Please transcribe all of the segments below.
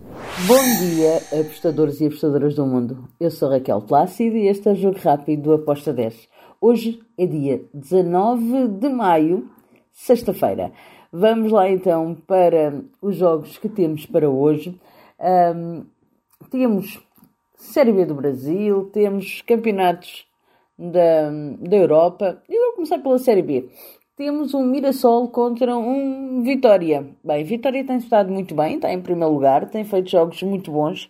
Bom dia, apostadores e apostadoras do mundo. Eu sou Raquel Plácido e este é o Jogo Rápido do Aposta 10. Hoje é dia 19 de maio, sexta-feira. Vamos lá então para os jogos que temos para hoje. Um, temos Série B do Brasil, temos campeonatos da, da Europa. Eu vou começar pela Série B temos um Mirassol contra um Vitória. Bem, Vitória tem estado muito bem, está em primeiro lugar, tem feito jogos muito bons.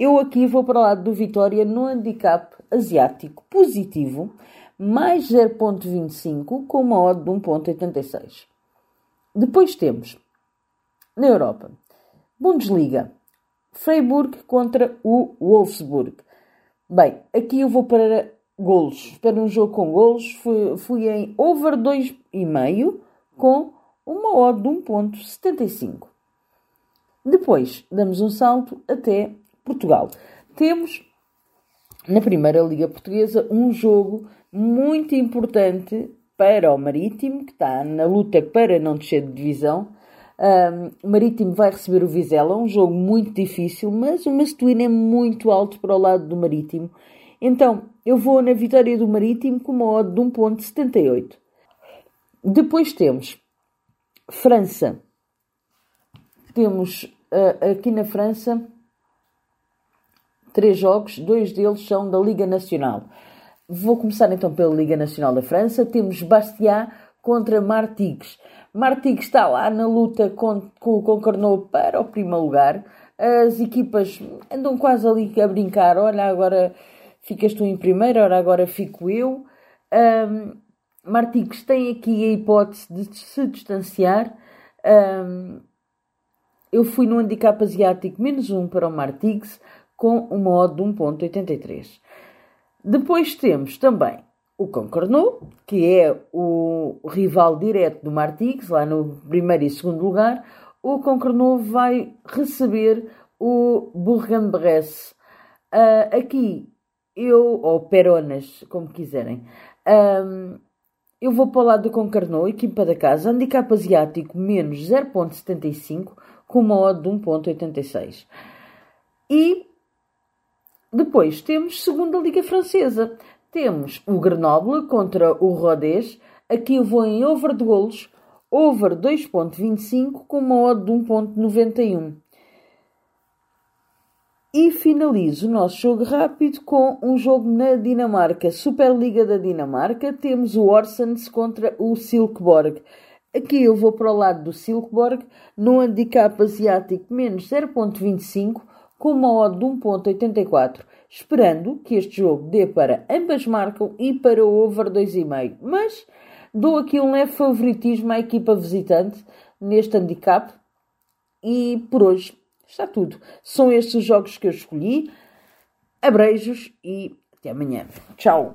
Eu aqui vou para o lado do Vitória no handicap asiático positivo, mais 0.25 com uma odd de 1.86. Depois temos, na Europa, Bundesliga, Freiburg contra o Wolfsburg. Bem, aqui eu vou para golos. Para um jogo com golos, fui, fui em over 2,5 com uma odd de 1.75. Depois, damos um salto até Portugal. Temos na Primeira Liga Portuguesa um jogo muito importante para o Marítimo, que está na luta para não descer de divisão. Um, o Marítimo vai receber o Vizela, um jogo muito difícil, mas o Macetuíno é muito alto para o lado do Marítimo então, eu vou na vitória do Marítimo com uma odd de 1.78. Depois temos França. Temos uh, aqui na França três jogos, dois deles são da Liga Nacional. Vou começar então pela Liga Nacional da França. Temos Bastia contra Martigues. Martigues está lá na luta com, com o Concarneau para o primeiro lugar. As equipas andam quase ali a brincar. Olha, agora ficas tu em primeiro, ora agora fico eu. Um, Martigues tem aqui a hipótese de se distanciar. Um, eu fui no handicap asiático menos um para o Martigues com uma odd de 1.83. Depois temos também o Concarneau, que é o rival direto do Martigues, lá no primeiro e segundo lugar. O Concarneau vai receber o Bourg-en-Bresse. Uh, aqui eu, ou Peronas, como quiserem, um, eu vou para o lado do Concarnou, equipa da casa, handicap asiático menos 0.75, com uma odd de 1.86. E depois temos segunda Liga Francesa. Temos o Grenoble contra o Rodez. Aqui eu vou em over de golos, over 2.25 com uma odd de 1.91. E finalizo o nosso jogo rápido com um jogo na Dinamarca, Superliga da Dinamarca. Temos o Orsens contra o Silkeborg. Aqui eu vou para o lado do Silkeborg, no handicap asiático menos 0.25, com uma odd de 1.84, esperando que este jogo dê para ambas marcam e para o over 2,5. Mas dou aqui um leve favoritismo à equipa visitante neste handicap e por hoje Está tudo. São estes os jogos que eu escolhi. Abreijos e até amanhã. Tchau.